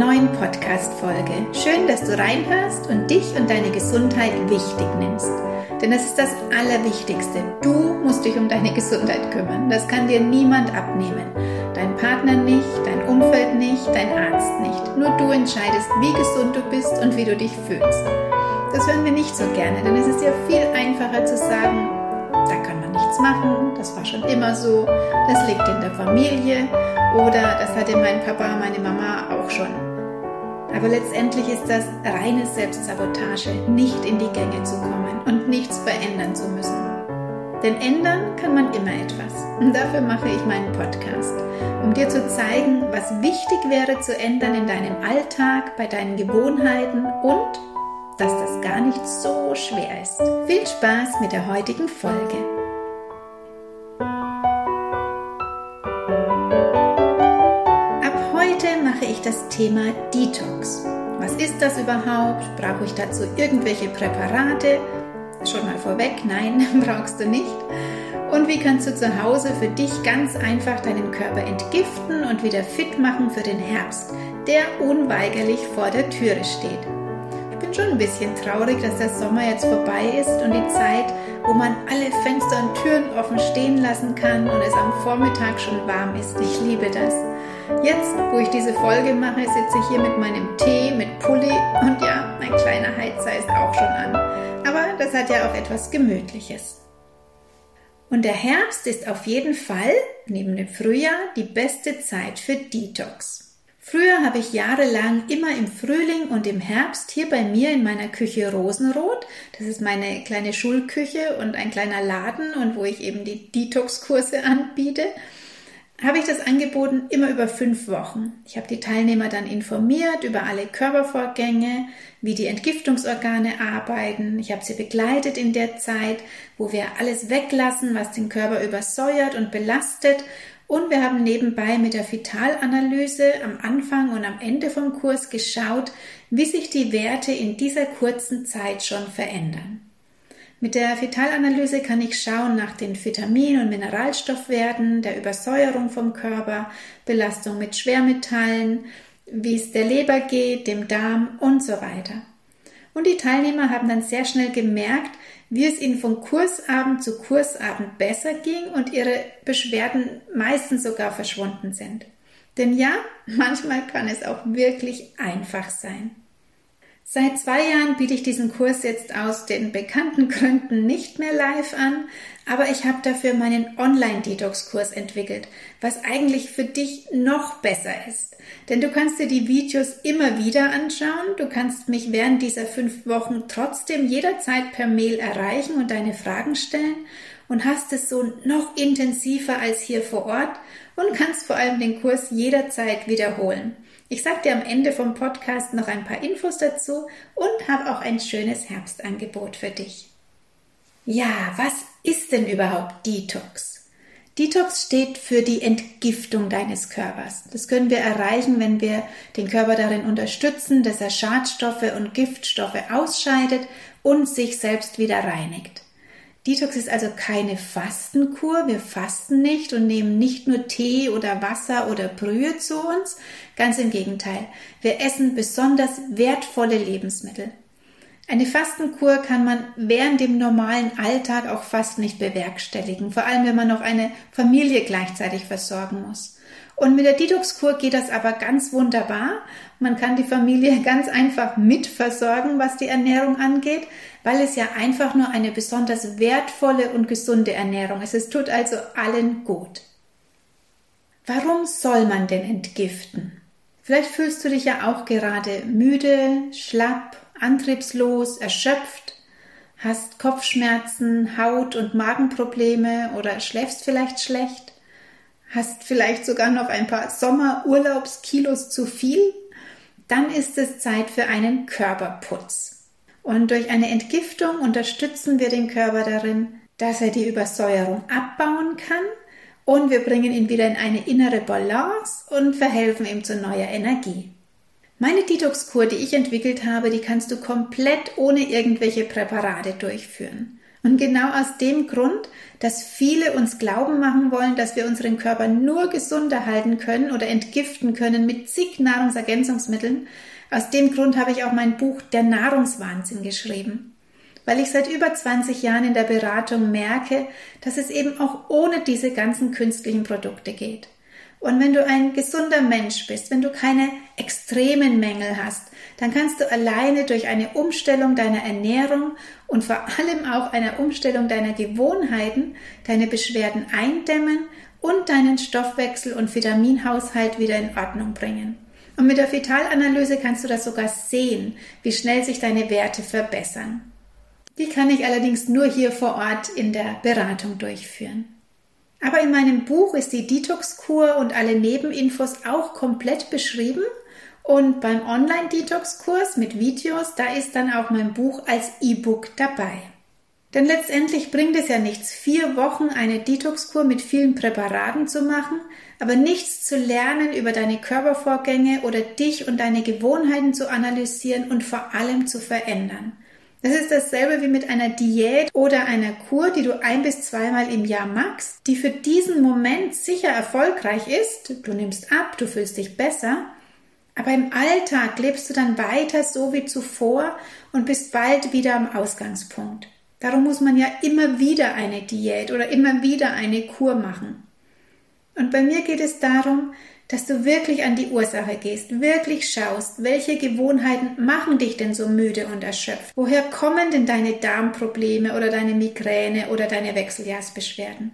neuen Podcast-Folge. Schön, dass du reinhörst und dich und deine Gesundheit wichtig nimmst. Denn das ist das Allerwichtigste. Du musst dich um deine Gesundheit kümmern. Das kann dir niemand abnehmen. Dein Partner nicht, dein Umfeld nicht, dein Arzt nicht. Nur du entscheidest, wie gesund du bist und wie du dich fühlst. Das hören wir nicht so gerne, denn es ist ja viel einfacher zu sagen, da kann man nichts machen, das war schon immer so, das liegt in der Familie oder das hatte mein Papa, meine Mama auch schon. Aber letztendlich ist das reine Selbstsabotage, nicht in die Gänge zu kommen und nichts verändern zu müssen. Denn ändern kann man immer etwas. Und dafür mache ich meinen Podcast, um dir zu zeigen, was wichtig wäre zu ändern in deinem Alltag, bei deinen Gewohnheiten und dass das gar nicht so schwer ist. Viel Spaß mit der heutigen Folge. Ich das Thema Detox. Was ist das überhaupt? Brauche ich dazu irgendwelche Präparate? Schon mal vorweg, nein, brauchst du nicht. Und wie kannst du zu Hause für dich ganz einfach deinen Körper entgiften und wieder fit machen für den Herbst, der unweigerlich vor der Türe steht? Ich bin schon ein bisschen traurig, dass der Sommer jetzt vorbei ist und die Zeit, wo man alle Fenster und Türen offen stehen lassen kann und es am Vormittag schon warm ist. Ich liebe das. Jetzt, wo ich diese Folge mache, sitze ich hier mit meinem Tee, mit Pulli und ja, mein kleiner Heizer ist auch schon an. Aber das hat ja auch etwas Gemütliches. Und der Herbst ist auf jeden Fall, neben dem Frühjahr, die beste Zeit für Detox. Früher habe ich jahrelang immer im Frühling und im Herbst hier bei mir in meiner Küche Rosenrot, das ist meine kleine Schulküche und ein kleiner Laden und wo ich eben die Detox-Kurse anbiete, habe ich das angeboten immer über fünf Wochen. Ich habe die Teilnehmer dann informiert über alle Körpervorgänge, wie die Entgiftungsorgane arbeiten. Ich habe sie begleitet in der Zeit, wo wir alles weglassen, was den Körper übersäuert und belastet. Und wir haben nebenbei mit der Vitalanalyse am Anfang und am Ende vom Kurs geschaut, wie sich die Werte in dieser kurzen Zeit schon verändern. Mit der Vitalanalyse kann ich schauen nach den Vitamin- und Mineralstoffwerten, der Übersäuerung vom Körper, Belastung mit Schwermetallen, wie es der Leber geht, dem Darm und so weiter. Und die Teilnehmer haben dann sehr schnell gemerkt, wie es ihnen von Kursabend zu Kursabend besser ging und ihre Beschwerden meistens sogar verschwunden sind. Denn ja, manchmal kann es auch wirklich einfach sein. Seit zwei Jahren biete ich diesen Kurs jetzt aus den bekannten Gründen nicht mehr live an, aber ich habe dafür meinen Online-Detox-Kurs entwickelt, was eigentlich für dich noch besser ist. Denn du kannst dir die Videos immer wieder anschauen, du kannst mich während dieser fünf Wochen trotzdem jederzeit per Mail erreichen und deine Fragen stellen und hast es so noch intensiver als hier vor Ort und kannst vor allem den Kurs jederzeit wiederholen. Ich sage dir am Ende vom Podcast noch ein paar Infos dazu und habe auch ein schönes Herbstangebot für dich. Ja, was ist denn überhaupt Detox? Detox steht für die Entgiftung deines Körpers. Das können wir erreichen, wenn wir den Körper darin unterstützen, dass er Schadstoffe und Giftstoffe ausscheidet und sich selbst wieder reinigt. Detox ist also keine Fastenkur. Wir fasten nicht und nehmen nicht nur Tee oder Wasser oder Brühe zu uns. Ganz im Gegenteil. Wir essen besonders wertvolle Lebensmittel. Eine Fastenkur kann man während dem normalen Alltag auch fast nicht bewerkstelligen, vor allem wenn man noch eine Familie gleichzeitig versorgen muss. Und mit der Detox-Kur geht das aber ganz wunderbar. Man kann die Familie ganz einfach mitversorgen, was die Ernährung angeht, weil es ja einfach nur eine besonders wertvolle und gesunde Ernährung ist. Es tut also allen gut. Warum soll man denn entgiften? Vielleicht fühlst du dich ja auch gerade müde, schlapp, antriebslos, erschöpft, hast Kopfschmerzen, Haut- und Magenprobleme oder schläfst vielleicht schlecht hast vielleicht sogar noch ein paar Sommerurlaubskilos zu viel, dann ist es Zeit für einen Körperputz. Und durch eine Entgiftung unterstützen wir den Körper darin, dass er die Übersäuerung abbauen kann und wir bringen ihn wieder in eine innere Balance und verhelfen ihm zu neuer Energie. Meine Detox-Kur, die ich entwickelt habe, die kannst du komplett ohne irgendwelche Präparate durchführen. Und genau aus dem Grund, dass viele uns glauben machen wollen, dass wir unseren Körper nur gesund erhalten können oder entgiften können mit zig Nahrungsergänzungsmitteln, aus dem Grund habe ich auch mein Buch Der Nahrungswahnsinn geschrieben. Weil ich seit über 20 Jahren in der Beratung merke, dass es eben auch ohne diese ganzen künstlichen Produkte geht. Und wenn du ein gesunder Mensch bist, wenn du keine extremen Mängel hast, dann kannst du alleine durch eine Umstellung deiner Ernährung und vor allem auch einer Umstellung deiner Gewohnheiten deine Beschwerden eindämmen und deinen Stoffwechsel und Vitaminhaushalt wieder in Ordnung bringen. Und mit der Vitalanalyse kannst du das sogar sehen, wie schnell sich deine Werte verbessern. Die kann ich allerdings nur hier vor Ort in der Beratung durchführen. Aber in meinem Buch ist die Detox-Kur und alle Nebeninfos auch komplett beschrieben. Und beim Online-Detox-Kurs mit Videos, da ist dann auch mein Buch als E-Book dabei. Denn letztendlich bringt es ja nichts, vier Wochen eine Detox-Kur mit vielen Präparaten zu machen, aber nichts zu lernen über deine Körpervorgänge oder dich und deine Gewohnheiten zu analysieren und vor allem zu verändern. Das ist dasselbe wie mit einer Diät oder einer Kur, die du ein bis zweimal im Jahr machst, die für diesen Moment sicher erfolgreich ist. Du nimmst ab, du fühlst dich besser. Aber im Alltag lebst du dann weiter so wie zuvor und bist bald wieder am Ausgangspunkt. Darum muss man ja immer wieder eine Diät oder immer wieder eine Kur machen. Und bei mir geht es darum, dass du wirklich an die Ursache gehst, wirklich schaust, welche Gewohnheiten machen dich denn so müde und erschöpft? Woher kommen denn deine Darmprobleme oder deine Migräne oder deine Wechseljahrsbeschwerden?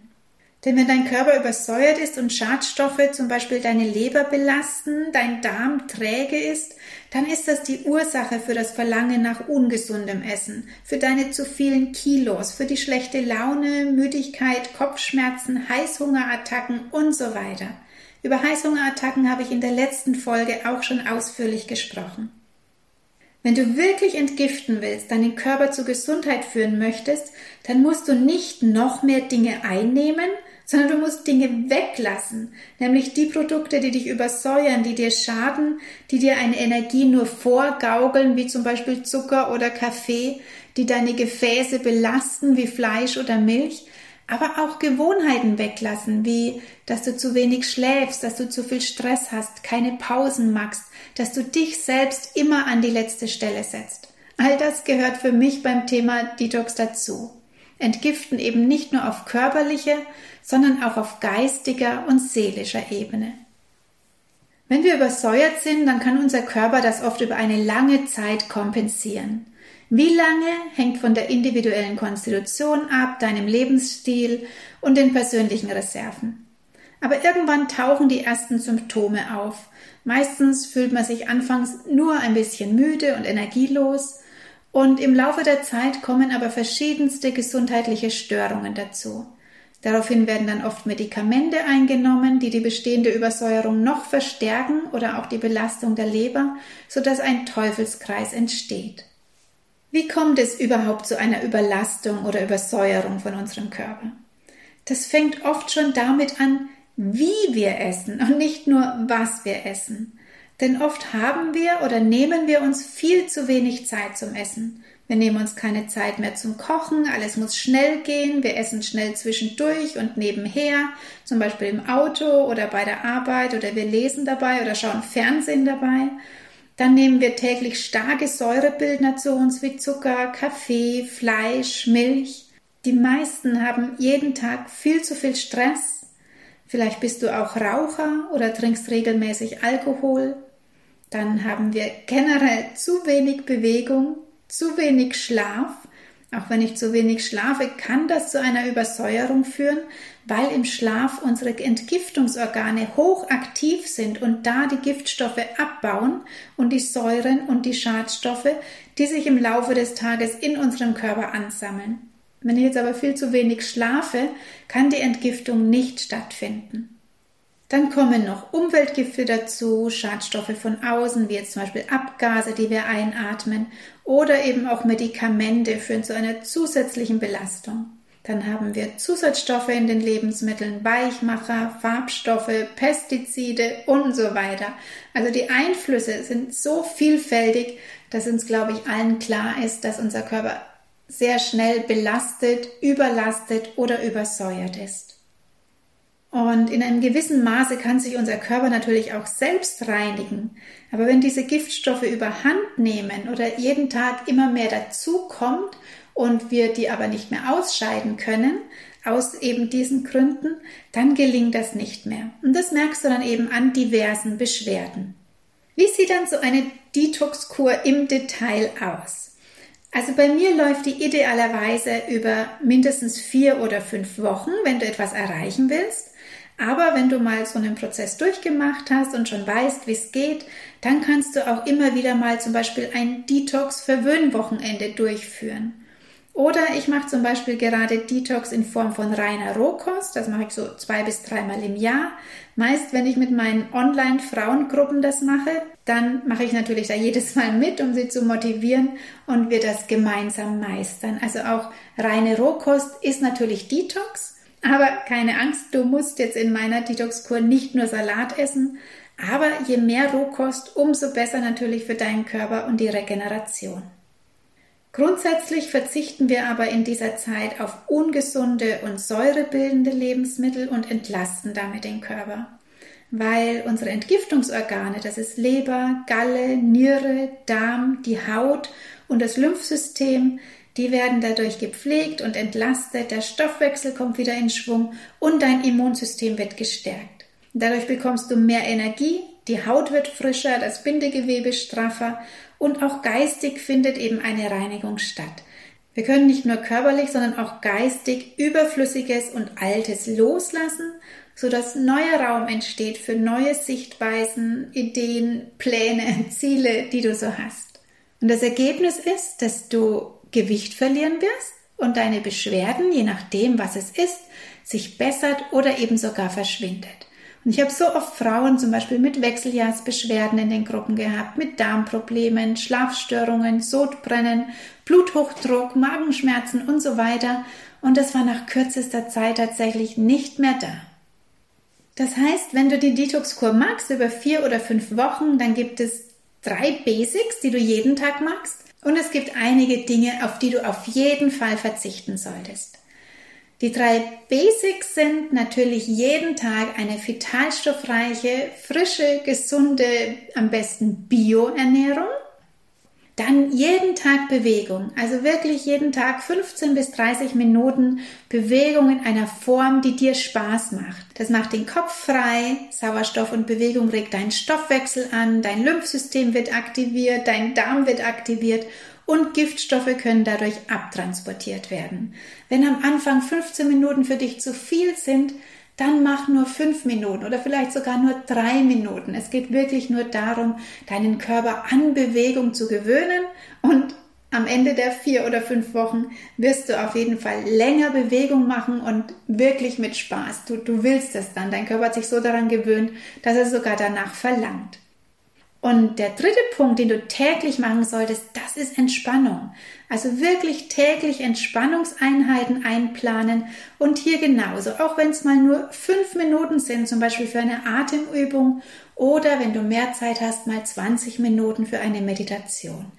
Denn wenn dein Körper übersäuert ist und Schadstoffe zum Beispiel deine Leber belasten, dein Darm träge ist, dann ist das die Ursache für das Verlangen nach ungesundem Essen, für deine zu vielen Kilos, für die schlechte Laune, Müdigkeit, Kopfschmerzen, Heißhungerattacken und so weiter. Über Heißhungerattacken habe ich in der letzten Folge auch schon ausführlich gesprochen. Wenn du wirklich entgiften willst, deinen Körper zur Gesundheit führen möchtest, dann musst du nicht noch mehr Dinge einnehmen, sondern du musst Dinge weglassen, nämlich die Produkte, die dich übersäuern, die dir schaden, die dir eine Energie nur vorgaukeln, wie zum Beispiel Zucker oder Kaffee, die deine Gefäße belasten, wie Fleisch oder Milch, aber auch Gewohnheiten weglassen, wie dass du zu wenig schläfst, dass du zu viel Stress hast, keine Pausen machst, dass du dich selbst immer an die letzte Stelle setzt. All das gehört für mich beim Thema Detox dazu. Entgiften eben nicht nur auf körperlicher, sondern auch auf geistiger und seelischer Ebene. Wenn wir übersäuert sind, dann kann unser Körper das oft über eine lange Zeit kompensieren. Wie lange hängt von der individuellen Konstitution ab, deinem Lebensstil und den persönlichen Reserven. Aber irgendwann tauchen die ersten Symptome auf. Meistens fühlt man sich anfangs nur ein bisschen müde und energielos und im Laufe der Zeit kommen aber verschiedenste gesundheitliche Störungen dazu. Daraufhin werden dann oft Medikamente eingenommen, die die bestehende Übersäuerung noch verstärken oder auch die Belastung der Leber, sodass ein Teufelskreis entsteht. Wie kommt es überhaupt zu einer Überlastung oder Übersäuerung von unserem Körper? Das fängt oft schon damit an, wie wir essen und nicht nur was wir essen. Denn oft haben wir oder nehmen wir uns viel zu wenig Zeit zum Essen. Wir nehmen uns keine Zeit mehr zum Kochen, alles muss schnell gehen, wir essen schnell zwischendurch und nebenher, zum Beispiel im Auto oder bei der Arbeit oder wir lesen dabei oder schauen Fernsehen dabei. Dann nehmen wir täglich starke Säurebildner zu uns wie Zucker, Kaffee, Fleisch, Milch. Die meisten haben jeden Tag viel zu viel Stress. Vielleicht bist du auch Raucher oder trinkst regelmäßig Alkohol. Dann haben wir generell zu wenig Bewegung, zu wenig Schlaf auch wenn ich zu wenig schlafe, kann das zu einer Übersäuerung führen, weil im Schlaf unsere Entgiftungsorgane hochaktiv sind und da die Giftstoffe abbauen und die Säuren und die Schadstoffe, die sich im Laufe des Tages in unserem Körper ansammeln. Wenn ich jetzt aber viel zu wenig schlafe, kann die Entgiftung nicht stattfinden. Dann kommen noch Umweltgifte dazu, Schadstoffe von außen, wie jetzt zum Beispiel Abgase, die wir einatmen, oder eben auch Medikamente führen zu einer zusätzlichen Belastung. Dann haben wir Zusatzstoffe in den Lebensmitteln, Weichmacher, Farbstoffe, Pestizide und so weiter. Also die Einflüsse sind so vielfältig, dass uns, glaube ich, allen klar ist, dass unser Körper sehr schnell belastet, überlastet oder übersäuert ist. Und in einem gewissen Maße kann sich unser Körper natürlich auch selbst reinigen. Aber wenn diese Giftstoffe überhand nehmen oder jeden Tag immer mehr dazukommt und wir die aber nicht mehr ausscheiden können, aus eben diesen Gründen, dann gelingt das nicht mehr. Und das merkst du dann eben an diversen Beschwerden. Wie sieht dann so eine Detox-Kur im Detail aus? Also bei mir läuft die idealerweise über mindestens vier oder fünf Wochen, wenn du etwas erreichen willst. Aber wenn du mal so einen Prozess durchgemacht hast und schon weißt, wie es geht, dann kannst du auch immer wieder mal zum Beispiel ein Detox-Verwöhnwochenende durchführen. Oder ich mache zum Beispiel gerade Detox in Form von reiner Rohkost. Das mache ich so zwei bis dreimal im Jahr. Meist, wenn ich mit meinen Online-Frauengruppen das mache, dann mache ich natürlich da jedes Mal mit, um sie zu motivieren und wir das gemeinsam meistern. Also auch reine Rohkost ist natürlich Detox. Aber keine Angst, du musst jetzt in meiner Detox-Kur nicht nur Salat essen, aber je mehr Rohkost, umso besser natürlich für deinen Körper und die Regeneration. Grundsätzlich verzichten wir aber in dieser Zeit auf ungesunde und säurebildende Lebensmittel und entlasten damit den Körper, weil unsere Entgiftungsorgane, das ist Leber, Galle, Niere, Darm, die Haut und das Lymphsystem, die werden dadurch gepflegt und entlastet, der Stoffwechsel kommt wieder in Schwung und dein Immunsystem wird gestärkt. Dadurch bekommst du mehr Energie, die Haut wird frischer, das Bindegewebe straffer und auch geistig findet eben eine Reinigung statt. Wir können nicht nur körperlich, sondern auch geistig Überflüssiges und Altes loslassen, sodass neuer Raum entsteht für neue Sichtweisen, Ideen, Pläne, Ziele, die du so hast. Und das Ergebnis ist, dass du Gewicht verlieren wirst und deine Beschwerden, je nachdem, was es ist, sich bessert oder eben sogar verschwindet. Und ich habe so oft Frauen zum Beispiel mit Wechseljahrsbeschwerden in den Gruppen gehabt, mit Darmproblemen, Schlafstörungen, Sodbrennen, Bluthochdruck, Magenschmerzen und so weiter. Und das war nach kürzester Zeit tatsächlich nicht mehr da. Das heißt, wenn du die Detox-Kur magst über vier oder fünf Wochen, dann gibt es drei Basics, die du jeden Tag magst. Und es gibt einige Dinge, auf die du auf jeden Fall verzichten solltest. Die drei Basics sind natürlich jeden Tag eine vitalstoffreiche, frische, gesunde, am besten Bio-Ernährung. Dann jeden Tag Bewegung, also wirklich jeden Tag 15 bis 30 Minuten Bewegung in einer Form, die dir Spaß macht. Das macht den Kopf frei, Sauerstoff und Bewegung regt deinen Stoffwechsel an, dein Lymphsystem wird aktiviert, dein Darm wird aktiviert und Giftstoffe können dadurch abtransportiert werden. Wenn am Anfang 15 Minuten für dich zu viel sind, dann mach nur fünf Minuten oder vielleicht sogar nur drei Minuten. Es geht wirklich nur darum, deinen Körper an Bewegung zu gewöhnen und am Ende der vier oder fünf Wochen wirst du auf jeden Fall länger Bewegung machen und wirklich mit Spaß. Du, du willst es dann. Dein Körper hat sich so daran gewöhnt, dass er sogar danach verlangt. Und der dritte Punkt, den du täglich machen solltest, das ist Entspannung. Also wirklich täglich Entspannungseinheiten einplanen und hier genauso, auch wenn es mal nur fünf Minuten sind, zum Beispiel für eine Atemübung oder wenn du mehr Zeit hast, mal 20 Minuten für eine Meditation.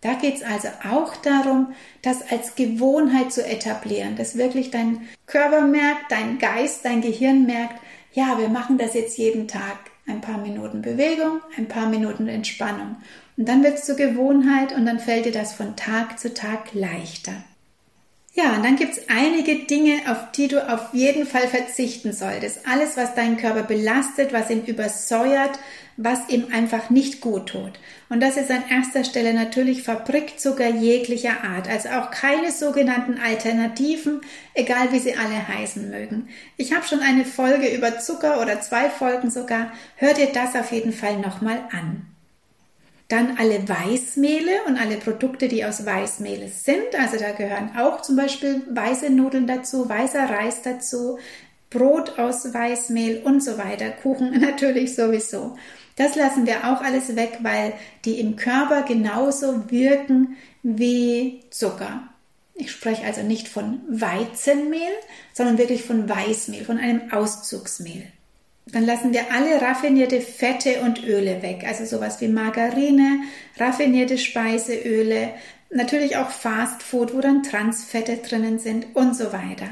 Da geht es also auch darum, das als Gewohnheit zu etablieren, dass wirklich dein Körper merkt, dein Geist, dein Gehirn merkt, ja, wir machen das jetzt jeden Tag ein paar Minuten Bewegung, ein paar Minuten Entspannung. Und dann wird es zur Gewohnheit und dann fällt dir das von Tag zu Tag leichter. Ja, und dann gibt es einige Dinge, auf die du auf jeden Fall verzichten solltest. Alles, was deinen Körper belastet, was ihn übersäuert, was ihm einfach nicht gut tut. Und das ist an erster Stelle natürlich Fabrikzucker jeglicher Art, also auch keine sogenannten Alternativen, egal wie sie alle heißen mögen. Ich habe schon eine Folge über Zucker oder zwei Folgen sogar. Hör dir das auf jeden Fall nochmal an. Dann alle Weißmehle und alle Produkte, die aus Weißmehl sind. Also da gehören auch zum Beispiel weiße Nudeln dazu, weißer Reis dazu, Brot aus Weißmehl und so weiter. Kuchen natürlich sowieso. Das lassen wir auch alles weg, weil die im Körper genauso wirken wie Zucker. Ich spreche also nicht von Weizenmehl, sondern wirklich von Weißmehl, von einem Auszugsmehl. Dann lassen wir alle raffinierte Fette und Öle weg, also sowas wie Margarine, raffinierte Speiseöle, natürlich auch Fast Food, wo dann Transfette drinnen sind und so weiter.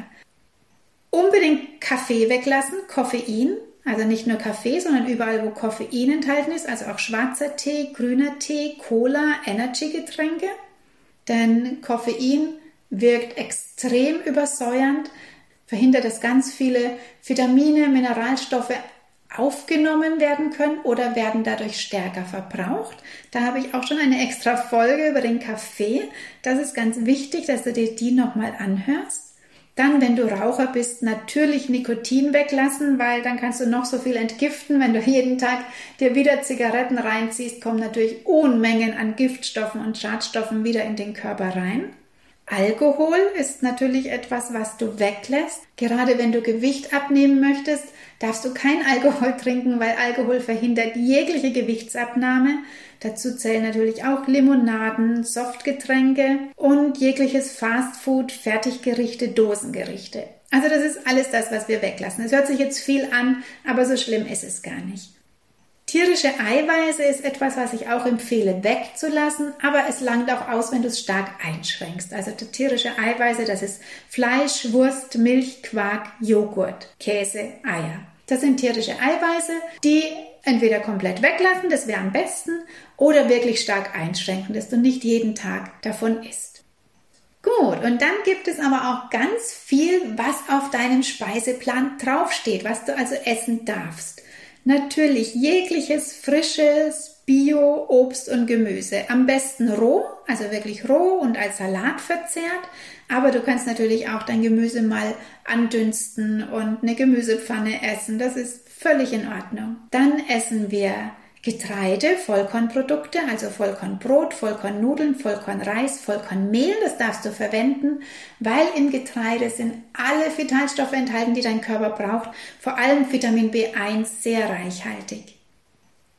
Unbedingt Kaffee weglassen, Koffein, also nicht nur Kaffee, sondern überall, wo Koffein enthalten ist, also auch schwarzer Tee, grüner Tee, Cola, Energy-Getränke. Denn Koffein wirkt extrem übersäuernd, verhindert, dass ganz viele Vitamine, Mineralstoffe aufgenommen werden können oder werden dadurch stärker verbraucht. Da habe ich auch schon eine extra Folge über den Kaffee. Das ist ganz wichtig, dass du dir die nochmal anhörst. Dann, wenn du Raucher bist, natürlich Nikotin weglassen, weil dann kannst du noch so viel entgiften. Wenn du jeden Tag dir wieder Zigaretten reinziehst, kommen natürlich Unmengen an Giftstoffen und Schadstoffen wieder in den Körper rein. Alkohol ist natürlich etwas, was du weglässt. Gerade wenn du Gewicht abnehmen möchtest, darfst du kein Alkohol trinken, weil Alkohol verhindert jegliche Gewichtsabnahme. Dazu zählen natürlich auch Limonaden, Softgetränke und jegliches Fastfood, Fertiggerichte, Dosengerichte. Also das ist alles das, was wir weglassen. Es hört sich jetzt viel an, aber so schlimm ist es gar nicht. Tierische Eiweiße ist etwas, was ich auch empfehle wegzulassen, aber es langt auch aus, wenn du es stark einschränkst. Also tierische Eiweiße, das ist Fleisch, Wurst, Milch, Quark, Joghurt, Käse, Eier. Das sind tierische Eiweiße, die entweder komplett weglassen, das wäre am besten, oder wirklich stark einschränken, dass du nicht jeden Tag davon isst. Gut, und dann gibt es aber auch ganz viel, was auf deinem Speiseplan draufsteht, was du also essen darfst. Natürlich jegliches frisches Bio Obst und Gemüse. Am besten roh, also wirklich roh und als Salat verzehrt. Aber du kannst natürlich auch dein Gemüse mal andünsten und eine Gemüsepfanne essen. Das ist völlig in Ordnung. Dann essen wir Getreide, Vollkornprodukte, also Vollkornbrot, Vollkornnudeln, Vollkornreis, Vollkornmehl, das darfst du verwenden, weil im Getreide sind alle Vitalstoffe enthalten, die dein Körper braucht, vor allem Vitamin B1 sehr reichhaltig.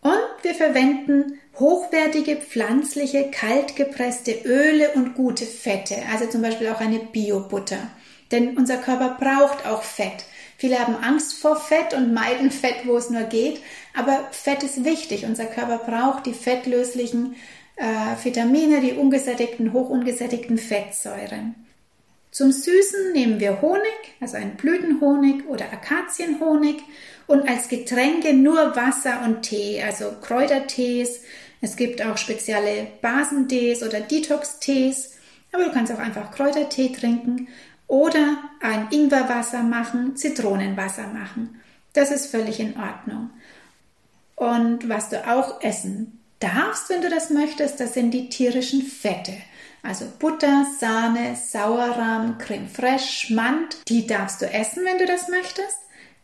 Und wir verwenden hochwertige pflanzliche, kaltgepresste Öle und gute Fette, also zum Beispiel auch eine Biobutter. Denn unser Körper braucht auch Fett. Viele haben Angst vor Fett und meiden Fett, wo es nur geht. Aber Fett ist wichtig. Unser Körper braucht die fettlöslichen äh, Vitamine, die ungesättigten, hochungesättigten Fettsäuren. Zum Süßen nehmen wir Honig, also einen Blütenhonig oder Akazienhonig und als Getränke nur Wasser und Tee, also Kräutertees. Es gibt auch spezielle Basentees oder Detox-Tees, aber du kannst auch einfach Kräutertee trinken oder ein Ingwerwasser machen, Zitronenwasser machen. Das ist völlig in Ordnung. Und was du auch essen darfst, wenn du das möchtest, das sind die tierischen Fette. Also Butter, Sahne, Sauerrahm, Creme fraiche, Schmand, die darfst du essen, wenn du das möchtest.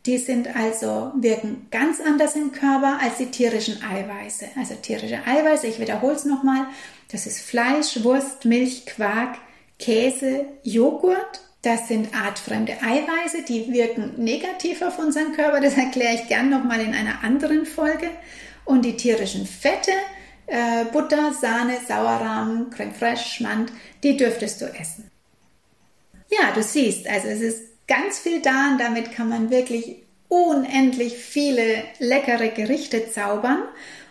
Die sind also, wirken ganz anders im Körper als die tierischen Eiweiße. Also tierische Eiweiße, ich wiederhole es nochmal, das ist Fleisch, Wurst, Milch, Quark, Käse, Joghurt das sind artfremde Eiweiße, die wirken negativ auf unseren Körper. Das erkläre ich gern nochmal in einer anderen Folge. Und die tierischen Fette, äh, Butter, Sahne, Sauerrahm, Creme fraiche, Schmand, die dürftest du essen. Ja, du siehst, also es ist ganz viel da und damit kann man wirklich unendlich viele leckere Gerichte zaubern.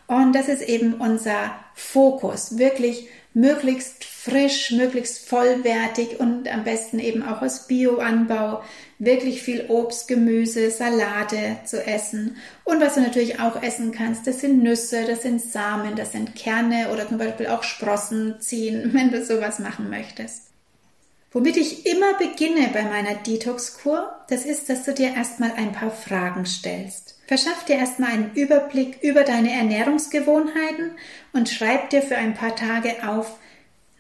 Und das ist eben unser Fokus, wirklich möglichst frisch, möglichst vollwertig und am besten eben auch aus Bioanbau, wirklich viel Obst, Gemüse, Salate zu essen. Und was du natürlich auch essen kannst, das sind Nüsse, das sind Samen, das sind Kerne oder zum Beispiel auch Sprossen ziehen, wenn du sowas machen möchtest. Womit ich immer beginne bei meiner Detox-Kur, das ist, dass du dir erstmal ein paar Fragen stellst. Verschaff dir erstmal einen Überblick über deine Ernährungsgewohnheiten und schreib dir für ein paar Tage auf,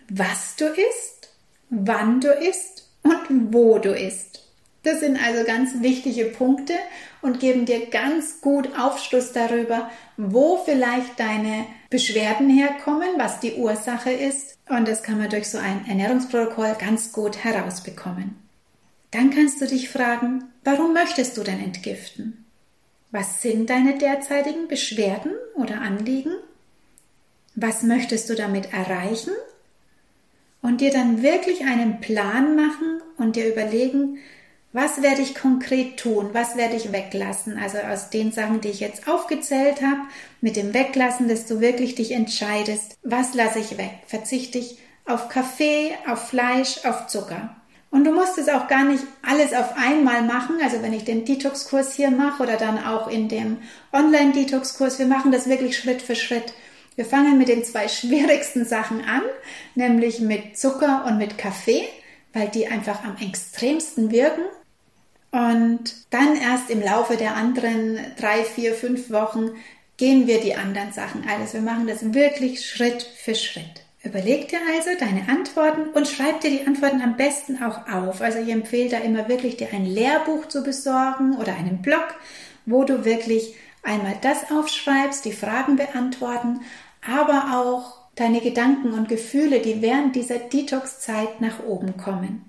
was du isst, wann du isst und wo du isst. Das sind also ganz wichtige Punkte und geben dir ganz gut Aufschluss darüber, wo vielleicht deine Beschwerden herkommen, was die Ursache ist. Und das kann man durch so ein Ernährungsprotokoll ganz gut herausbekommen. Dann kannst du dich fragen, warum möchtest du denn entgiften? Was sind deine derzeitigen Beschwerden oder Anliegen? Was möchtest du damit erreichen? Und dir dann wirklich einen Plan machen und dir überlegen, was werde ich konkret tun? Was werde ich weglassen? Also aus den Sachen, die ich jetzt aufgezählt habe, mit dem Weglassen, dass du wirklich dich entscheidest, was lasse ich weg? Verzichte ich auf Kaffee, auf Fleisch, auf Zucker. Und du musst es auch gar nicht alles auf einmal machen. Also wenn ich den Detox-Kurs hier mache oder dann auch in dem Online-Detox-Kurs, wir machen das wirklich Schritt für Schritt. Wir fangen mit den zwei schwierigsten Sachen an, nämlich mit Zucker und mit Kaffee, weil die einfach am extremsten wirken. Und dann erst im Laufe der anderen drei, vier, fünf Wochen gehen wir die anderen Sachen alles. Wir machen das wirklich Schritt für Schritt. Überleg dir also deine Antworten und schreib dir die Antworten am besten auch auf. Also ich empfehle da immer wirklich dir ein Lehrbuch zu besorgen oder einen Blog, wo du wirklich einmal das aufschreibst, die Fragen beantworten, aber auch deine Gedanken und Gefühle, die während dieser Detox-Zeit nach oben kommen.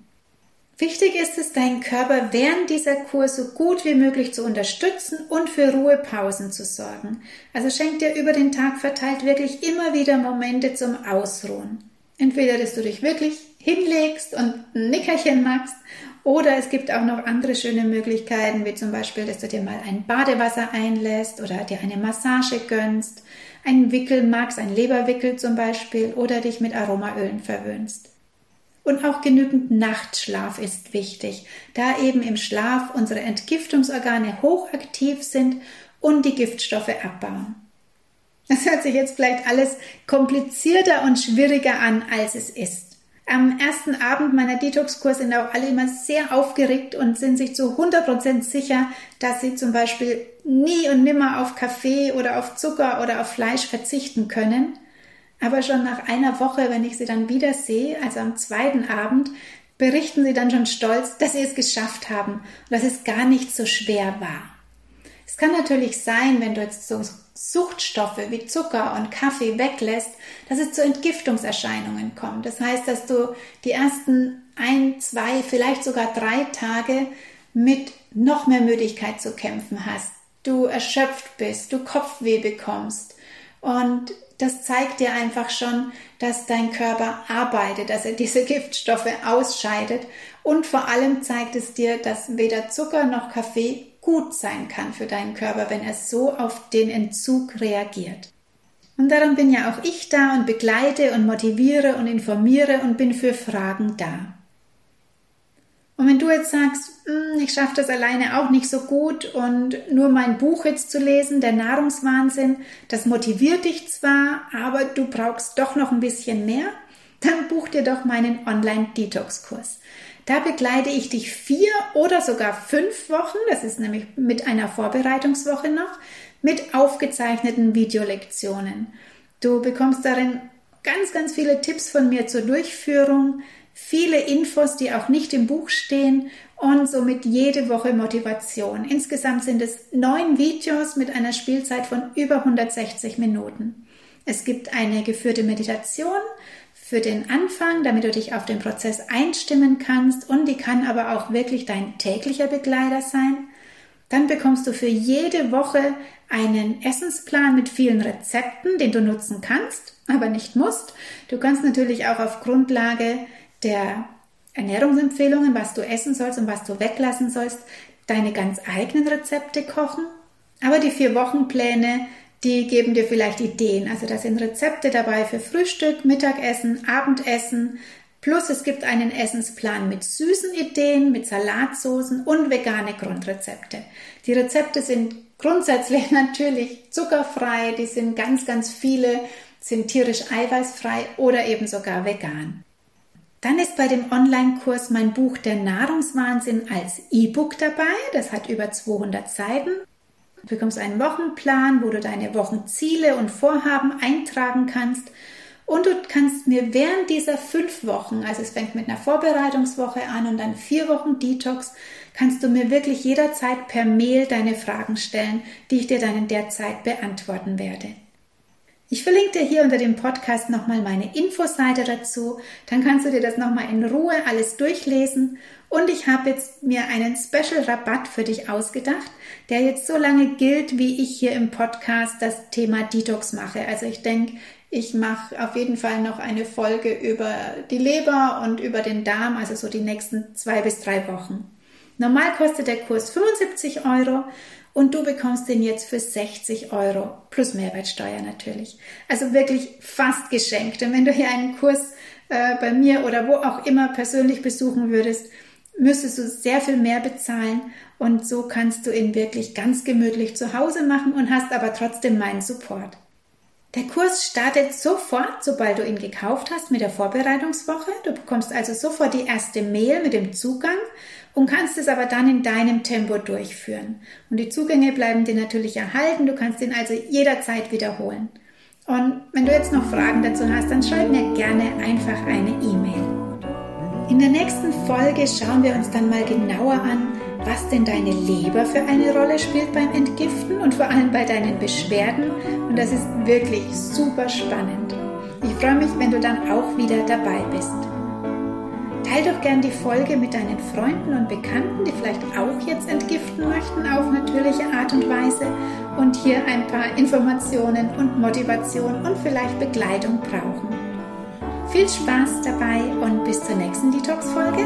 Wichtig ist es, deinen Körper während dieser Kur so gut wie möglich zu unterstützen und für Ruhepausen zu sorgen. Also schenk dir über den Tag verteilt wirklich immer wieder Momente zum Ausruhen. Entweder, dass du dich wirklich hinlegst und ein Nickerchen machst, oder es gibt auch noch andere schöne Möglichkeiten, wie zum Beispiel, dass du dir mal ein Badewasser einlässt oder dir eine Massage gönnst, einen Wickel magst, ein Leberwickel zum Beispiel, oder dich mit Aromaölen verwöhnst. Und auch genügend Nachtschlaf ist wichtig, da eben im Schlaf unsere Entgiftungsorgane hochaktiv sind und die Giftstoffe abbauen. Das hört sich jetzt vielleicht alles komplizierter und schwieriger an, als es ist. Am ersten Abend meiner Detox-Kurs sind auch alle immer sehr aufgeregt und sind sich zu 100% sicher, dass sie zum Beispiel nie und nimmer auf Kaffee oder auf Zucker oder auf Fleisch verzichten können. Aber schon nach einer Woche, wenn ich sie dann wieder sehe, also am zweiten Abend, berichten sie dann schon stolz, dass sie es geschafft haben und dass es gar nicht so schwer war. Es kann natürlich sein, wenn du jetzt so Suchtstoffe wie Zucker und Kaffee weglässt, dass es zu Entgiftungserscheinungen kommt. Das heißt, dass du die ersten ein, zwei, vielleicht sogar drei Tage mit noch mehr Müdigkeit zu kämpfen hast. Du erschöpft bist, du Kopfweh bekommst und das zeigt dir einfach schon, dass dein Körper arbeitet, dass er diese Giftstoffe ausscheidet. Und vor allem zeigt es dir, dass weder Zucker noch Kaffee gut sein kann für deinen Körper, wenn er so auf den Entzug reagiert. Und darum bin ja auch ich da und begleite und motiviere und informiere und bin für Fragen da. Und wenn du jetzt sagst, hm, ich schaffe das alleine auch nicht so gut und nur mein Buch jetzt zu lesen, der Nahrungswahnsinn, das motiviert dich zwar, aber du brauchst doch noch ein bisschen mehr, dann buch dir doch meinen Online-Detox-Kurs. Da begleite ich dich vier oder sogar fünf Wochen, das ist nämlich mit einer Vorbereitungswoche noch, mit aufgezeichneten Videolektionen. Du bekommst darin ganz, ganz viele Tipps von mir zur Durchführung, viele Infos, die auch nicht im Buch stehen und somit jede Woche Motivation. Insgesamt sind es neun Videos mit einer Spielzeit von über 160 Minuten. Es gibt eine geführte Meditation für den Anfang, damit du dich auf den Prozess einstimmen kannst und die kann aber auch wirklich dein täglicher Begleiter sein. Dann bekommst du für jede Woche einen Essensplan mit vielen Rezepten, den du nutzen kannst, aber nicht musst. Du kannst natürlich auch auf Grundlage der Ernährungsempfehlungen, was du essen sollst und was du weglassen sollst, deine ganz eigenen Rezepte kochen. Aber die vier Wochenpläne, die geben dir vielleicht Ideen. Also da sind Rezepte dabei für Frühstück, Mittagessen, Abendessen. Plus es gibt einen Essensplan mit süßen Ideen, mit Salatsoßen und vegane Grundrezepte. Die Rezepte sind grundsätzlich natürlich zuckerfrei, die sind ganz, ganz viele, sind tierisch eiweißfrei oder eben sogar vegan. Dann ist bei dem Online-Kurs mein Buch Der Nahrungswahnsinn als E-Book dabei. Das hat über 200 Seiten. Du bekommst einen Wochenplan, wo du deine Wochenziele und Vorhaben eintragen kannst. Und du kannst mir während dieser fünf Wochen, also es fängt mit einer Vorbereitungswoche an und dann vier Wochen Detox, kannst du mir wirklich jederzeit per Mail deine Fragen stellen, die ich dir dann in der Zeit beantworten werde. Ich verlinke dir hier unter dem Podcast nochmal meine Infoseite dazu. Dann kannst du dir das nochmal in Ruhe alles durchlesen. Und ich habe jetzt mir einen Special Rabatt für dich ausgedacht, der jetzt so lange gilt, wie ich hier im Podcast das Thema Detox mache. Also ich denke, ich mache auf jeden Fall noch eine Folge über die Leber und über den Darm, also so die nächsten zwei bis drei Wochen. Normal kostet der Kurs 75 Euro und du bekommst den jetzt für 60 Euro plus Mehrwertsteuer natürlich. Also wirklich fast geschenkt. Und wenn du hier einen Kurs äh, bei mir oder wo auch immer persönlich besuchen würdest, müsstest du sehr viel mehr bezahlen und so kannst du ihn wirklich ganz gemütlich zu Hause machen und hast aber trotzdem meinen Support. Der Kurs startet sofort, sobald du ihn gekauft hast mit der Vorbereitungswoche. Du bekommst also sofort die erste Mail mit dem Zugang und kannst es aber dann in deinem Tempo durchführen. Und die Zugänge bleiben dir natürlich erhalten. Du kannst ihn also jederzeit wiederholen. Und wenn du jetzt noch Fragen dazu hast, dann schreib mir gerne einfach eine E-Mail. In der nächsten Folge schauen wir uns dann mal genauer an, was denn deine Leber für eine Rolle spielt beim Entgiften und vor allem bei deinen Beschwerden. Und das ist wirklich super spannend. Ich freue mich, wenn du dann auch wieder dabei bist. Teil doch gern die Folge mit deinen Freunden und Bekannten, die vielleicht auch jetzt entgiften möchten auf natürliche Art und Weise und hier ein paar Informationen und Motivation und vielleicht Begleitung brauchen. Viel Spaß dabei und bis zur nächsten Detox-Folge.